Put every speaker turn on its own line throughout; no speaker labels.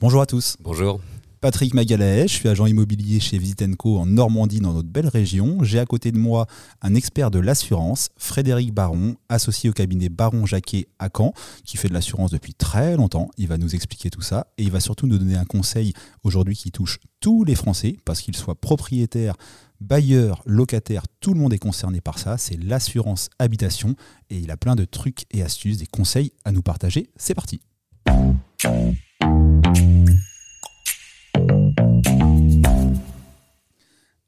Bonjour à tous.
Bonjour.
Patrick Magalaès, je suis agent immobilier chez Visitenco en Normandie, dans notre belle région. J'ai à côté de moi un expert de l'assurance, Frédéric Baron, associé au cabinet Baron Jacquet à Caen, qui fait de l'assurance depuis très longtemps. Il va nous expliquer tout ça et il va surtout nous donner un conseil aujourd'hui qui touche tous les Français, parce qu'ils soient propriétaires, bailleurs, locataires, tout le monde est concerné par ça. C'est l'assurance habitation et il a plein de trucs et astuces, des conseils à nous partager. C'est parti.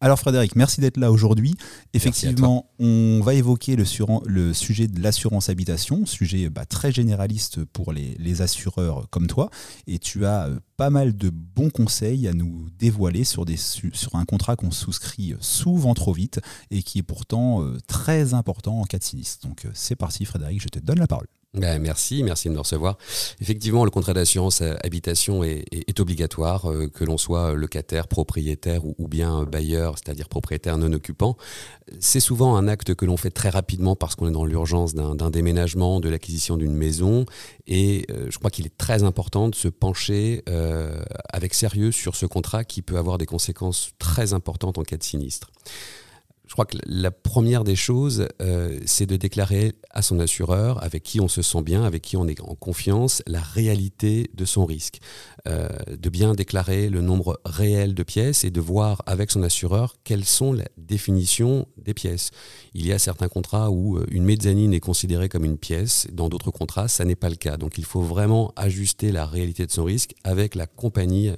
Alors Frédéric, merci d'être là aujourd'hui. Effectivement, on va évoquer le, le sujet de l'assurance habitation, sujet bah, très généraliste pour les, assureurs comme toi. Et tu as euh, pas mal de bons conseils à nous dévoiler sur, des, sur un contrat qu'on souscrit souvent trop vite et qui est pourtant euh, très important en cas de sinistre. Donc euh, c'est parti Frédéric, je te donne la parole.
Ben, merci, merci de me recevoir. Effectivement, le contrat d'assurance habitation est, obligatoire, euh, que l'on soit locataire, propriétaire ou, bien bailleur, c'est-à-dire propriétaire non occupant. C'est souvent un acte que l'on fait très rapidement parce qu'on est dans l'urgence d'un déménagement, de l'acquisition d'une maison. Et euh, je crois qu'il est très important de se pencher euh, avec sérieux sur ce contrat qui peut avoir des conséquences très importantes en cas de sinistre je crois que la première des choses, euh, c'est de déclarer à son assureur, avec qui on se sent bien, avec qui on est en confiance, la réalité de son risque. Euh, de bien déclarer le nombre réel de pièces et de voir avec son assureur quelles sont les définitions des pièces. Il y a certains contrats où euh, une mezzanine est considérée comme une pièce, dans d'autres contrats, ça n'est pas le cas. Donc il faut vraiment ajuster la réalité de son risque avec la compagnie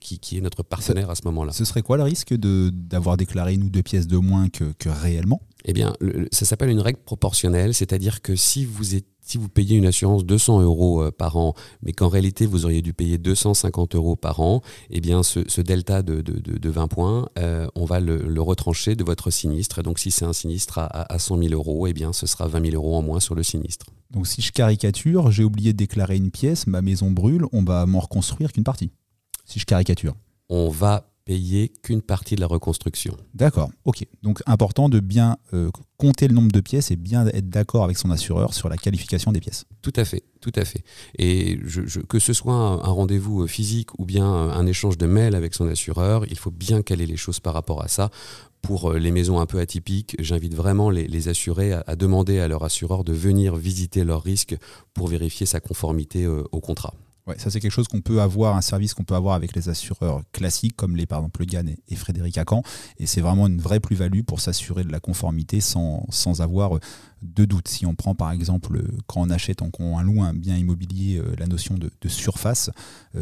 qui, est notre partenaire à ce moment-là.
Ce serait quoi le risque d'avoir déclaré une ou deux pièces de moins que, réellement
Eh bien, ça s'appelle une règle proportionnelle, c'est-à-dire que si vous êtes si vous payez une assurance 200 euros euh, par an, mais qu'en réalité vous auriez dû payer 250 euros par an, eh bien ce, delta de, de, 20 points, euh, on va le, retrancher de votre sinistre. Donc si c'est un sinistre à, à 100 000 euros, eh bien ce sera 20 000 euros en moins sur le sinistre.
Donc si je caricature, j'ai oublié de déclarer une pièce, ma maison brûle, on va m'en reconstruire qu'une partie. Si je caricature.
On va payer qu'une partie de la reconstruction.
D'accord, ok. Donc important de bien euh, compter le nombre de pièces et bien être d'accord avec son assureur sur la qualification des pièces.
Tout à fait, tout à fait. Et je, que ce soit un, rendez-vous euh, physique ou bien un échange de mails avec son assureur, il faut bien caler les choses par rapport à ça. Pour euh, les maisons un peu atypiques, j'invite vraiment les, assurés à, demander à leur assureur de venir visiter leur risque pour vérifier sa conformité au contrat.
Ouais, ça c'est quelque chose qu'on peut avoir, un service qu'on peut avoir avec les assureurs classiques comme les par exemple Le Gann et, Frédéric Acan. Et c'est vraiment une vraie plus-value pour s'assurer de la conformité sans, avoir euh, de doute. Si on prend par exemple, euh, quand on achète, on, loue un bien immobilier, euh, la notion de, surface,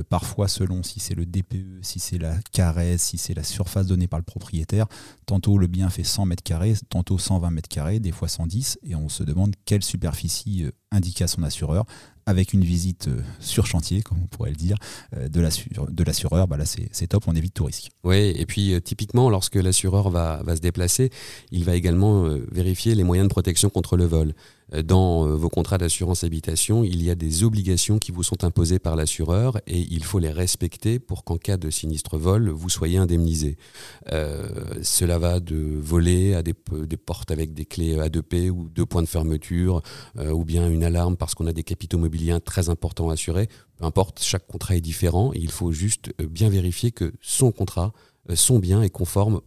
parfois selon si c'est le DPE, si c'est la caresse, si c'est la surface donnée par le propriétaire, tantôt le bien fait 100 mètres carrés, tantôt 120 mètres carrés, des fois 110, et on se demande quelle superficie indiquée à son assureur avec une visite euh, sur chantier, comme on pourrait le dire, euh, de l'assureur, bah là c'est top, on évite tout risque.
Oui, et puis euh, typiquement, lorsque l'assureur va, va, se déplacer, il va également vérifier les moyens de protection contre le vol. Euh, dans euh, vos contrats d'assurance habitation, il y a des obligations qui vous sont imposées par l'assureur et il faut les respecter pour qu'en cas de sinistre vol, vous soyez indemnisé. Euh, cela va de voler à des, portes avec des clés A2P ou deux points de fermeture ou bien une alarme parce qu'on a des capitaux mobiliers très importants à assurer. Peu importe, chaque contrat est différent il faut juste bien vérifier que son contrat, son bien est conforme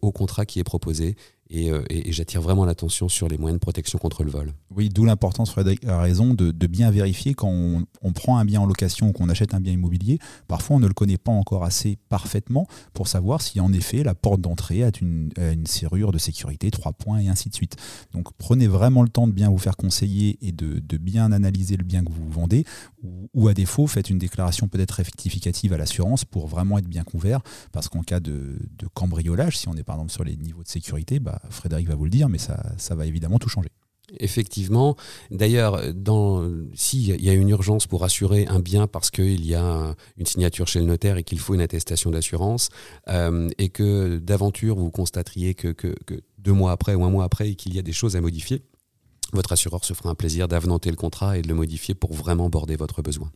au contrat qui est proposé euh, et, j'attire vraiment l'attention sur les moyens de protection contre le vol.
Oui, d'où l'importance, Frédéric a raison, de, bien vérifier quand on, prend un bien en location ou qu'on achète un bien immobilier. Parfois, on ne le connaît pas encore assez parfaitement pour savoir si en effet la porte d'entrée a une, serrure de sécurité, trois points et ainsi de suite. Donc prenez vraiment le temps de bien vous faire conseiller et de, bien analyser le bien que vous vendez ou, à défaut, faites une déclaration peut-être rectificative à l'assurance pour vraiment être bien couvert parce qu'en cas de, cambriolage, si on est par exemple sur les niveaux de sécurité, bah, Frédéric va vous le dire, mais ça, va évidemment tout changer.
Effectivement. D'ailleurs, s'il y a une urgence pour assurer un bien parce qu'il y a une signature chez le notaire et qu'il faut une attestation d'assurance, euh, et que d'aventure vous constateriez que, que, deux mois après ou un mois après qu'il y a des choses à modifier, votre assureur se fera un plaisir d'avenanter le contrat et de le modifier pour vraiment border votre besoin.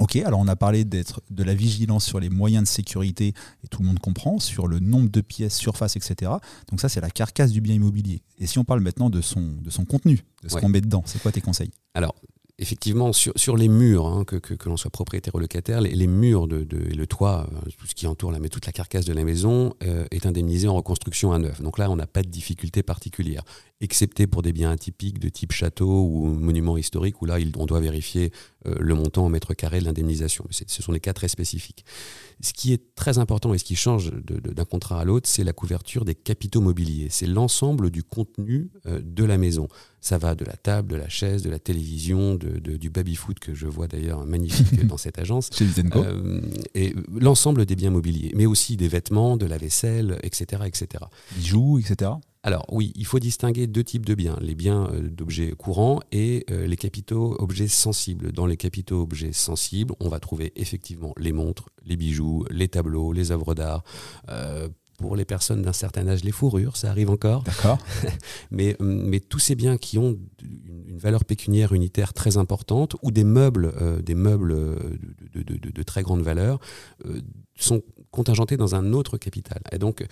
Ok, alors on a parlé d'être de la vigilance sur les moyens de sécurité, et tout le monde comprend, sur le nombre de pièces, surface, etc. Donc ça, c'est la carcasse du bien immobilier. Et si on parle maintenant de son, de son contenu, de ce qu'on met dedans, c'est quoi tes conseils?
Alors, effectivement, sur, sur les murs, hein, que, que, l'on soit propriétaire ou locataire, les, les murs de, de, et le toit, euh, tout ce qui entoure la, mais toute la carcasse de la maison euh, est indemnisé en reconstruction à neuf. Donc là, on n'a pas de difficulté particulière, excepté pour des biens atypiques de type château ou monument historique, où là, il, on doit vérifier euh, le montant au mètre carré de l'indemnisation. Ce sont des cas très spécifiques. Ce qui est très important et ce qui change d'un contrat à l'autre, c'est la couverture des capitaux mobiliers. C'est l'ensemble du contenu de la maison. Ça va de la table, de la chaise, de la télévision, de, du baby-foot que je vois d'ailleurs magnifique dans cette agence.
Euh,
et l'ensemble des biens mobiliers, mais aussi des vêtements, de la vaisselle, etc. etc.
Bijoux, etc.
Alors oui, il faut distinguer deux types de biens, les biens euh, d'objets courants et euh, les capitaux objets sensibles. Dans les capitaux objets sensibles, on va trouver effectivement les montres, les bijoux, les tableaux, les œuvres d'art, pour les personnes d'un certain âge, les fourrures, ça arrive encore.
D'accord.
mais, mais tous ces biens qui ont une valeur pécuniaire unitaire très importante ou des meubles, euh, des meubles euh, de, de, de, très grande valeur euh, sont contingentés dans un autre capital. Et donc,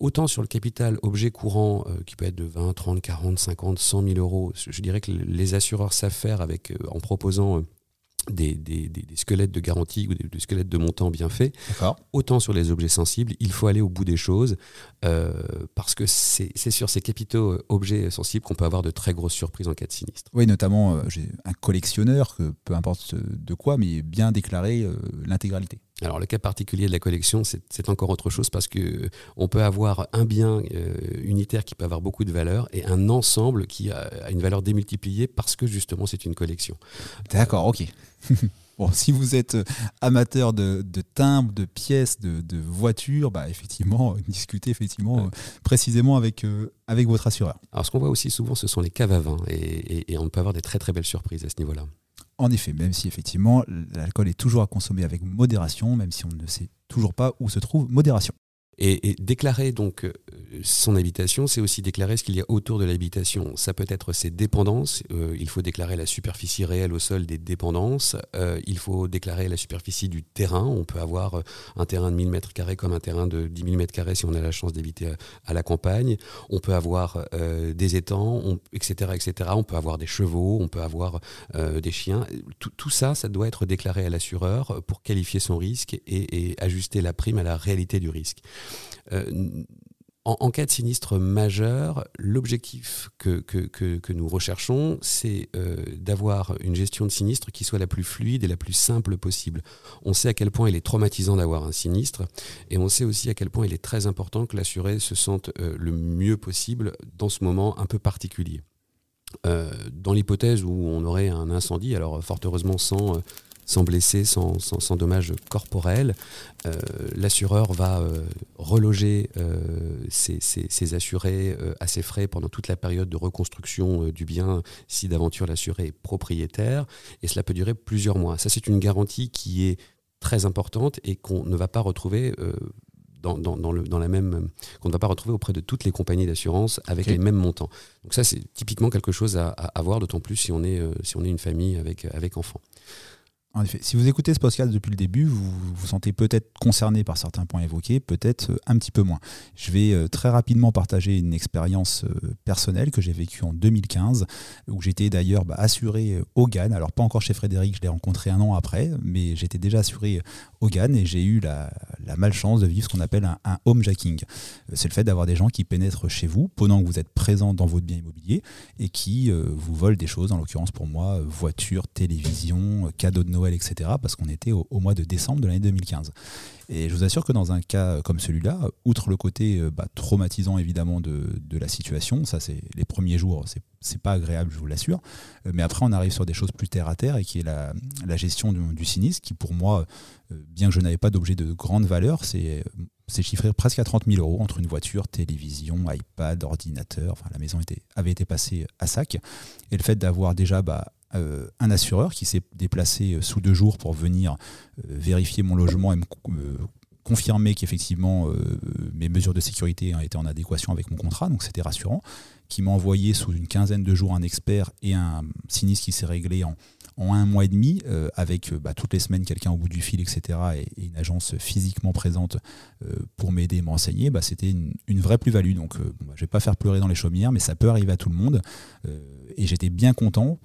autant sur le capital objet courant qui peut être de 20, 30, 40, 50, 100 000 euros, je dirais que les assureurs savent faire avec, en proposant des, des, des, squelettes de garantie ou des, squelettes de montant bien faits. Autant sur les objets sensibles, il faut aller au bout des choses euh, parce que c'est sur ces capitaux euh, objets sensibles qu'on peut avoir de très grosses surprises en cas de sinistre.
Oui, notamment euh, j'ai un collectionneur, que, peu importe de quoi, mais bien déclarer l'intégralité.
Alors le cas particulier de la collection, c'est encore autre chose parce que on peut avoir un bien unitaire qui peut avoir beaucoup de valeur et un ensemble qui a une valeur démultipliée parce que justement c'est une collection.
D'accord, ok. Bon, si vous êtes euh, amateur de, timbres, de pièces, de, voitures, bah effectivement, discutez effectivement euh, précisément avec, euh, avec votre assureur.
Alors, ce qu'on voit aussi souvent, ce sont les caves à vin, et, et on peut avoir des très très belles surprises à ce niveau-là.
En effet, même si effectivement l'alcool est toujours à consommer avec modération, même si on ne sait toujours pas où se trouve modération.
Et, déclarer donc euh, son habitation, c'est aussi déclarer ce qu'il y a autour de l'habitation. Ça peut être ses dépendances. Euh, il faut déclarer la superficie réelle au sol des dépendances. Euh, il faut déclarer la superficie du terrain. On peut avoir un terrain de 1000 mètres carrés comme un terrain de 10 000 mètres carrés si on a la chance d'habiter à, la campagne. On peut avoir des étangs, etc., etc. On peut avoir des chevaux, on peut avoir des chiens. Tout, ça, ça doit être déclaré à l'assureur pour qualifier son risque et ajuster la prime à la réalité du risque. Euh, en, cas de sinistre majeur, l'objectif que, nous recherchons, c'est euh, d'avoir une gestion de sinistre qui soit la plus fluide et la plus simple possible. On sait à quel point il est traumatisant d'avoir un sinistre, et on sait aussi à quel point il est très important que l'assuré se sente euh, le mieux possible dans ce moment un peu particulier. dans l'hypothèse où on aurait un incendie, alors fort heureusement sans sans blessés, sans, sans, dommages corporels. Euh, l'assureur va euh, reloger euh, ses, assurés à ses frais pendant toute la période de reconstruction du bien si d'aventure l'assuré est propriétaire. Et cela peut durer plusieurs mois. Ça, c'est une garantie qui est très importante et qu'on ne va pas retrouver dans, dans, le, dans, la même qu'on ne va pas retrouver auprès de toutes les compagnies d'assurance avec les mêmes montants. Donc ça c'est typiquement quelque chose à, à, voir, d'autant plus si on est si on est une famille avec avec enfants.
En effet, si vous écoutez ce podcast depuis le début, vous vous sentez peut-être concerné par certains points évoqués, peut-être euh, un petit peu moins. Je vais euh, très rapidement partager une expérience euh, personnelle que j'ai vécue en 2015, où j'étais d'ailleurs bah, assuré au GAN. Alors pas encore chez Frédéric, je l'ai rencontré un an après, mais j'étais déjà assuré au GAN et j'ai eu la, malchance de vivre ce qu'on appelle un, un homejacking. C'est le fait d'avoir des gens qui pénètrent chez vous pendant que vous êtes présent dans votre bien immobilier et qui vous volent des choses, en l'occurrence pour moi, voiture, télévision, cadeaux de Noël etc. Parce qu'on était au, mois de décembre de l'année 2015. Et je vous assure que dans un cas comme celui-là, outre le côté euh, bah, traumatisant évidemment de, la situation, ça c'est les premiers jours, c'est pas agréable, je vous l'assure. Euh, mais après, on arrive sur des choses plus terre à terre et qui est la, gestion du, sinistre, qui pour moi, euh, bien que je n'avais pas d'objet de grande valeur, c'est chiffré presque à 30 000 euros entre une voiture, télévision, iPad, ordinateur. La maison avait été passée à sac. Et le fait d'avoir déjà bah, euh, un assureur qui s'est déplacé euh, sous deux jours pour venir euh, vérifier mon logement et me confirmer qu'effectivement mes mesures de sécurité étaient en adéquation avec mon contrat, donc c'était rassurant, qui m'a envoyé sous une quinzaine de jours un expert et un sinistre qui s'est réglé en, un mois et demi, avec bah, toutes les semaines quelqu'un au bout du fil, etc., et, une agence physiquement présente pour m'aider et m'enseigner, bah, c'était une, vraie plus-value. Donc bah, je ne vais pas faire pleurer dans les chaumières, mais ça peut arriver à tout le monde. et j'étais bien content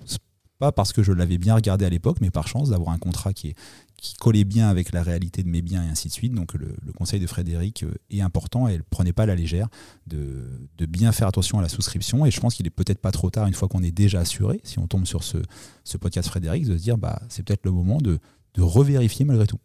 pas parce que je l'avais bien regardé à l'époque, mais par chance d'avoir un contrat qui, est, qui collait bien avec la réalité de mes biens et ainsi de suite. Donc le, conseil de Frédéric euh, est important et elle ne prenait pas la légère de, bien faire attention à la souscription. Et je pense qu'il est peut-être pas trop tard, une fois qu'on est déjà assuré, si on tombe sur ce, ce podcast Frédéric, de se dire bah, c'est peut-être le moment de, de revérifier malgré tout.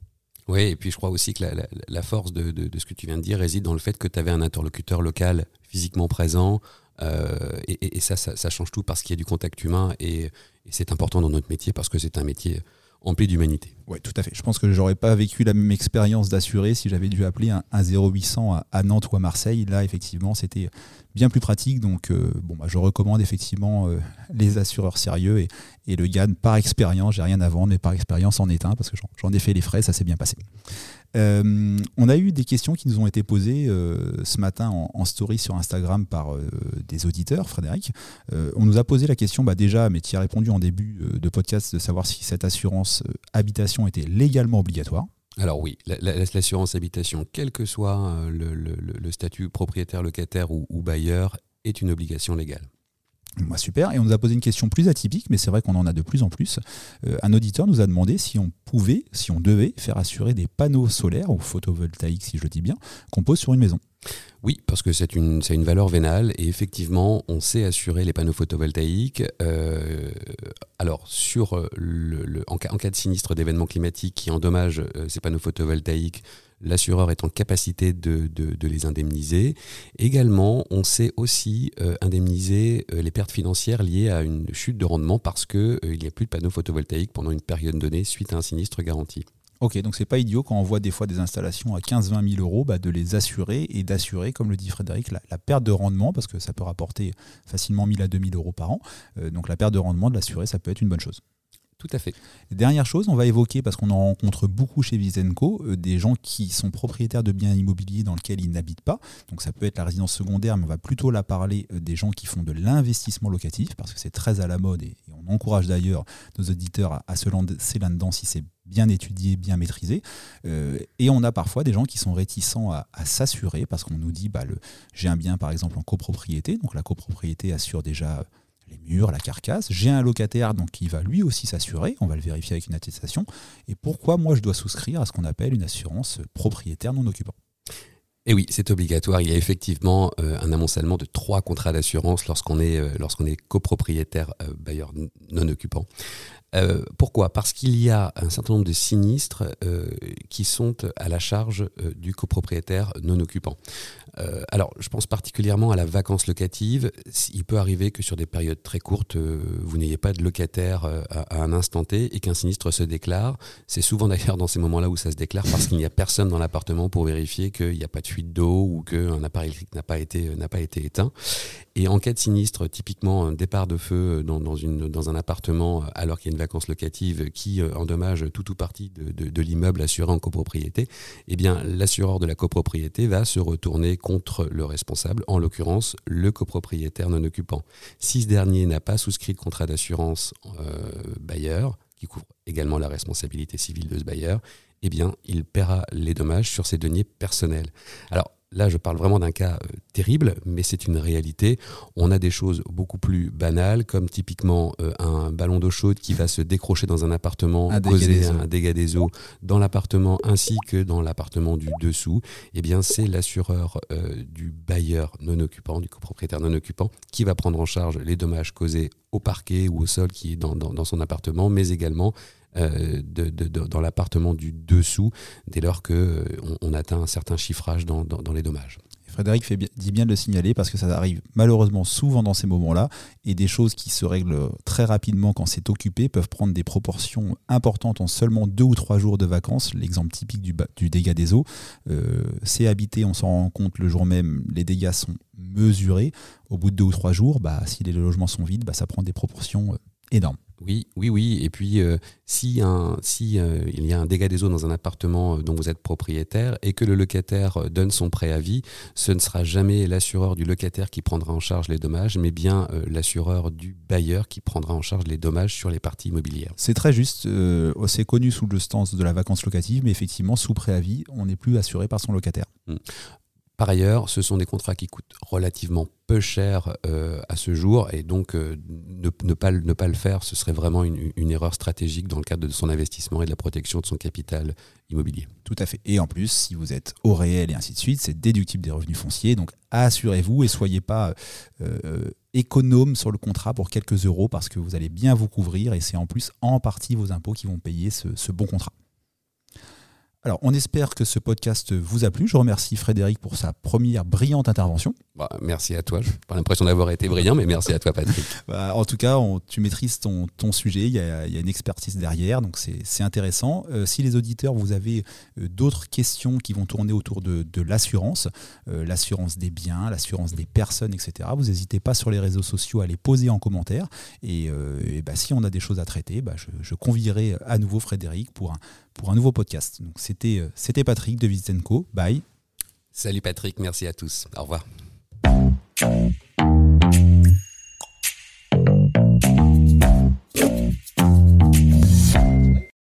Oui, et puis je crois aussi que la, force de, ce que tu viens de dire réside dans le fait que tu avais un interlocuteur local physiquement présent. Euh, et, ça, ça, change tout parce qu'il y a du contact humain et, c'est important dans notre métier parce que c'est un métier empli d'humanité.
Oui, tout à fait. Je pense que j'aurais pas vécu la même expérience d'assurer si j'avais dû appeler un, 0800 à, Nantes ou à Marseille. Là, effectivement, c'était bien plus pratique. Donc, euh, bon, bah, je recommande effectivement euh, les assureurs sérieux et, le GAN par expérience. J'ai rien à vendre, mais par expérience en est un parce que j'en ai fait les frais, ça s'est bien passé. Euh, on a eu des questions qui nous ont été posées ce matin en, story sur Instagram par des auditeurs, Frédéric. on nous a posé la question, bah déjà, mais tu as répondu en début de podcast, de savoir si cette assurance habitation était légalement obligatoire.
Alors oui, l'assurance habitation, quel que soit le, statut propriétaire, locataire ou bailleur, est une obligation légale.
Bah, super. Et on nous a posé une question plus atypique, mais c'est vrai qu'on en a de plus en plus. Euh, un auditeur nous a demandé si on pouvait, si on devait faire assurer des panneaux solaires ou photovoltaïques, si je le dis bien, qu'on pose sur une maison.
Oui, parce que c'est une, une valeur vénale et effectivement, on sait assurer les panneaux photovoltaïques. Euh, alors, sur le, en, cas, de sinistre d'événements climatiques qui endommagent euh, ces panneaux photovoltaïques, l'assureur est en capacité de, les indemniser. Également, on sait aussi euh, indemniser euh, les pertes financières liées à une chute de rendement parce qu'il euh, n'y a plus de panneaux photovoltaïques pendant une période donnée suite à un sinistre garanti.
Ok, donc c'est pas idiot quand on voit des fois des installations à 15-20 000 euros, bah, de les assurer et d'assurer, comme le dit Frédéric, la, perte de rendement, parce que ça peut rapporter facilement 1000 à 2000 euros par an. donc la perte de rendement, de l'assurer, ça peut être une bonne chose.
Tout à fait.
Dernière chose, on va évoquer, parce qu'on en rencontre beaucoup chez Visenco, euh, des gens qui sont propriétaires de biens immobiliers dans lesquels ils n'habitent pas. Donc ça peut être la résidence secondaire, mais on va plutôt la parler euh, des gens qui font de l'investissement locatif, parce que c'est très à la mode et, on encourage d'ailleurs nos auditeurs à, se lancer là-dedans si c'est bien étudié, bien maîtrisé. Euh, et on a parfois des gens qui sont réticents à, s'assurer parce qu'on nous dit bah, j'ai un bien par exemple en copropriété, donc la copropriété assure déjà les murs, la carcasse. J'ai un locataire donc qui va lui aussi s'assurer. On va le vérifier avec une attestation. Et pourquoi moi je dois souscrire à ce qu'on appelle une assurance propriétaire non occupant?
Et oui, c'est obligatoire. Il y a effectivement euh, un amoncellement de trois contrats d'assurance lorsqu'on est, euh, copropriétaire euh, bailleur non occupant. Pourquoi? Parce qu'il y a un certain nombre de sinistres qui sont à la charge du copropriétaire non occupant. Alors, je pense particulièrement à la vacance locative. Il peut arriver que sur des périodes très courtes, vous n'ayez pas de locataire à, un instant T et qu'un sinistre se déclare. C'est souvent d'ailleurs dans ces moments-là où ça se déclare parce qu'il n'y a personne dans l'appartement pour vérifier qu'il n'y a pas de fuite d'eau ou qu'un appareil électrique n'a pas, été, éteint. Et en cas de sinistre, typiquement un départ de feu dans, un appartement alors qu'il y a une vacance locative qui euh, endommage tout ou partie de, l'immeuble assuré en copropriété, eh bien l'assureur de la copropriété va se retourner contre le responsable, en l'occurrence le copropriétaire non occupant. Si ce dernier n'a pas souscrit de contrat d'assurance euh, bailleur, qui couvre également la responsabilité civile de ce bailleur, eh bien, il paiera les dommages sur ses deniers personnels. Alors, Là, je parle vraiment d'un cas euh, terrible, mais c'est une réalité. On a des choses beaucoup plus banales, comme typiquement euh, un ballon d'eau chaude qui va se décrocher dans un appartement, causer un dégât des eaux dans l'appartement ainsi que dans l'appartement du dessous. Eh bien, c'est l'assureur euh, du bailleur non occupant, du copropriétaire non occupant, qui va prendre en charge les dommages causés au parquet ou au sol qui est dans, dans son appartement, mais également euh, dans l'appartement du dessous dès lors qu'on euh, atteint un certain chiffrage dans, les dommages.
Frédéric fait dit bien de le signaler parce que ça arrive malheureusement souvent dans ces moments-là et des choses qui se règlent très rapidement quand c'est occupé peuvent prendre des proportions importantes en seulement deux ou trois jours de vacances. L'exemple typique du, du, dégât des eaux, euh, c'est habité, on s'en rend compte le jour même, les dégâts sont mesurés. Au bout de deux ou trois jours, bah, si les logements sont vides, bah, ça prend des proportions énormes.
Oui, oui, oui. Et puis, euh, si, un, si euh, il y a un dégât des eaux dans un appartement euh, dont vous êtes propriétaire et que le locataire donne son préavis, ce ne sera jamais l'assureur du locataire qui prendra en charge les dommages, mais bien l'assureur du bailleur qui prendra en charge les dommages sur les parties immobilières.
C'est très juste. c'est connu sous le stance de la vacance locative, mais effectivement, sous préavis, on n'est plus assuré par son locataire. Hmm
Par ailleurs, ce sont des contrats qui coûtent relativement peu cher euh, à ce jour et donc euh, ne, pas, ne le faire, ce serait vraiment une, erreur stratégique dans le cadre de son investissement et de la protection de son capital immobilier.
Tout à fait. Et en plus, si vous êtes au réel et ainsi de suite, c'est déductible des revenus fonciers. Donc assurez-vous et soyez pas euh, économe sur le contrat pour quelques euros parce que vous allez bien vous couvrir et c'est en plus en partie vos impôts qui vont payer ce bon contrat. Alors, on espère que ce podcast vous a plu. Je remercie Frédéric pour sa première brillante intervention.
Bah, merci à toi. Je n'ai pas l'impression d'avoir été brillant, mais merci à toi, Patrick.
Bah, en tout cas, tu maîtrises ton, sujet. Il y, a, une expertise derrière, donc c'est intéressant. Euh, si les auditeurs, vous avez euh, d'autres questions qui vont tourner autour de, l'assurance, euh, l'assurance des biens, l'assurance des personnes, etc., vous n'hésitez pas sur les réseaux sociaux à les poser en commentaire. Et, bah, si on a des choses à traiter, je, je convierai à nouveau Frédéric pour un, pour un nouveau podcast. Donc c'était euh, c'était Patrick de Visitenco. Bye.
Salut Patrick, merci à tous. Au revoir.